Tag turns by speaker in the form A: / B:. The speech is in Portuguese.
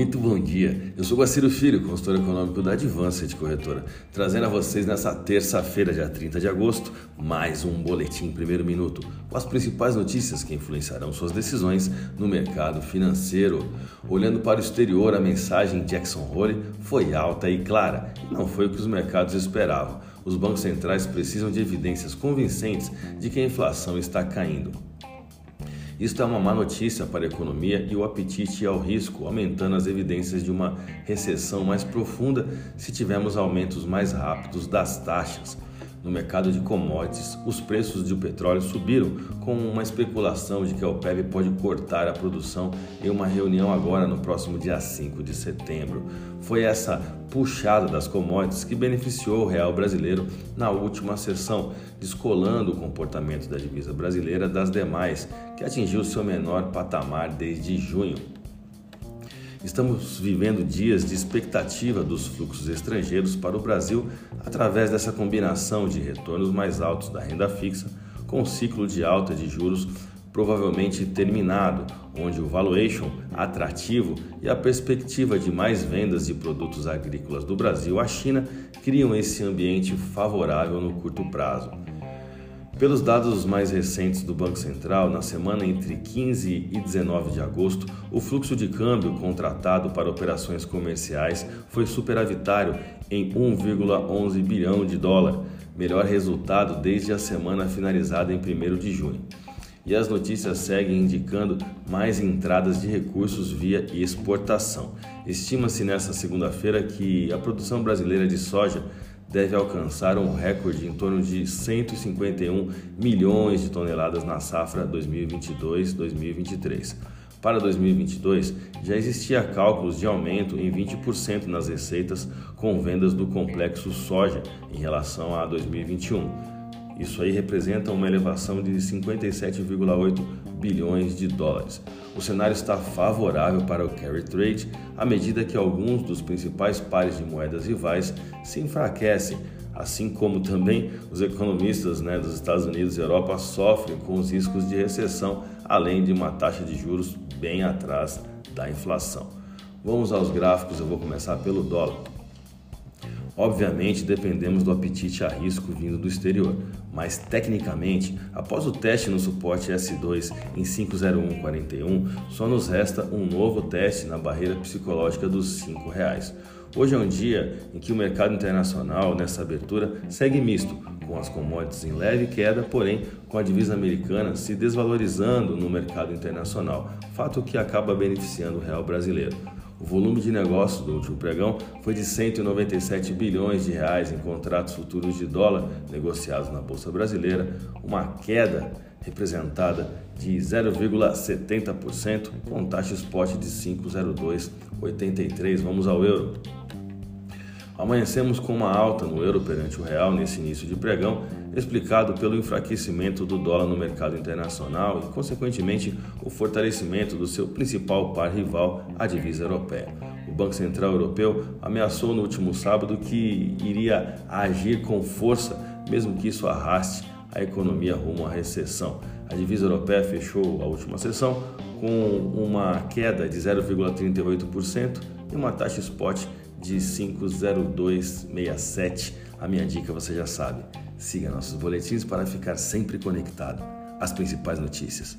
A: Muito bom dia. Eu sou Guaciro Filho, consultor econômico da Advanced Corretora, trazendo a vocês nessa terça-feira, dia 30 de agosto, mais um boletim primeiro minuto com as principais notícias que influenciarão suas decisões no mercado financeiro. Olhando para o exterior, a mensagem Jackson Hole foi alta e clara, e não foi o que os mercados esperavam. Os bancos centrais precisam de evidências convincentes de que a inflação está caindo. Isto é uma má notícia para a economia e o apetite ao risco, aumentando as evidências de uma recessão mais profunda se tivermos aumentos mais rápidos das taxas. No mercado de commodities, os preços do petróleo subiram com uma especulação de que a OPEP pode cortar a produção em uma reunião agora no próximo dia 5 de setembro. Foi essa puxada das commodities que beneficiou o real brasileiro na última sessão, descolando o comportamento da divisa brasileira das demais, que atingiu seu menor patamar desde junho. Estamos vivendo dias de expectativa dos fluxos estrangeiros para o Brasil através dessa combinação de retornos mais altos da renda fixa com o ciclo de alta de juros provavelmente terminado, onde o valuation atrativo e a perspectiva de mais vendas de produtos agrícolas do Brasil à China criam esse ambiente favorável no curto prazo. Pelos dados mais recentes do Banco Central, na semana entre 15 e 19 de agosto, o fluxo de câmbio contratado para operações comerciais foi superavitário em 1,11 bilhão de dólar, melhor resultado desde a semana finalizada em 1 de junho. E as notícias seguem indicando mais entradas de recursos via exportação. Estima-se nesta segunda-feira que a produção brasileira de soja deve alcançar um recorde em torno de 151 milhões de toneladas na safra 2022-2023. Para 2022, já existia cálculos de aumento em 20% nas receitas com vendas do complexo soja em relação a 2021. Isso aí representa uma elevação de 57,8 bilhões de dólares. O cenário está favorável para o carry trade à medida que alguns dos principais pares de moedas rivais se enfraquecem, assim como também os economistas né, dos Estados Unidos e Europa sofrem com os riscos de recessão, além de uma taxa de juros bem atrás da inflação. Vamos aos gráficos, eu vou começar pelo dólar. Obviamente, dependemos do apetite a risco vindo do exterior, mas tecnicamente, após o teste no suporte S2 em 50141, só nos resta um novo teste na barreira psicológica dos R$ 5. Hoje é um dia em que o mercado internacional, nessa abertura, segue misto, com as commodities em leve queda, porém com a divisa americana se desvalorizando no mercado internacional, fato que acaba beneficiando o real brasileiro. O volume de negócios do último pregão foi de 197 bilhões de reais em contratos futuros de dólar negociados na bolsa brasileira, uma queda representada de 0,70% com taxa spot de 5,0283. Vamos ao euro. Amanhecemos com uma alta no euro perante o real nesse início de pregão, explicado pelo enfraquecimento do dólar no mercado internacional e, consequentemente, o fortalecimento do seu principal par rival, a divisa europeia. O Banco Central Europeu ameaçou no último sábado que iria agir com força, mesmo que isso arraste a economia rumo à recessão. A divisa europeia fechou a última sessão com uma queda de 0,38% e uma taxa spot de 50267. A minha dica você já sabe. Siga nossos boletins para ficar sempre conectado às principais notícias.